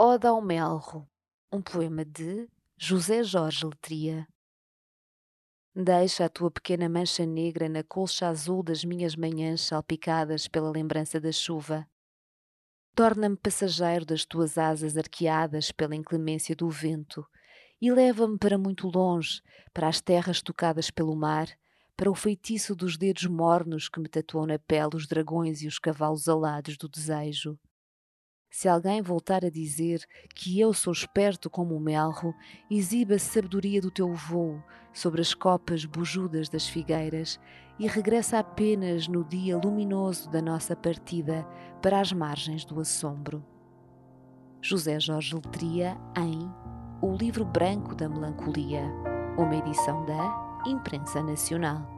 Oda ao Melro, um poema de José Jorge Letria. Deixa a tua pequena mancha negra na colcha azul das minhas manhãs salpicadas pela lembrança da chuva. Torna-me passageiro das tuas asas arqueadas pela inclemência do vento e leva-me para muito longe, para as terras tocadas pelo mar, para o feitiço dos dedos mornos que me tatuam na pele os dragões e os cavalos alados do desejo. Se alguém voltar a dizer que eu sou esperto como o melro, exiba a sabedoria do teu voo sobre as copas bujudas das figueiras e regressa apenas no dia luminoso da nossa partida para as margens do assombro. José Jorge Letria em O Livro Branco da Melancolia, uma edição da Imprensa Nacional.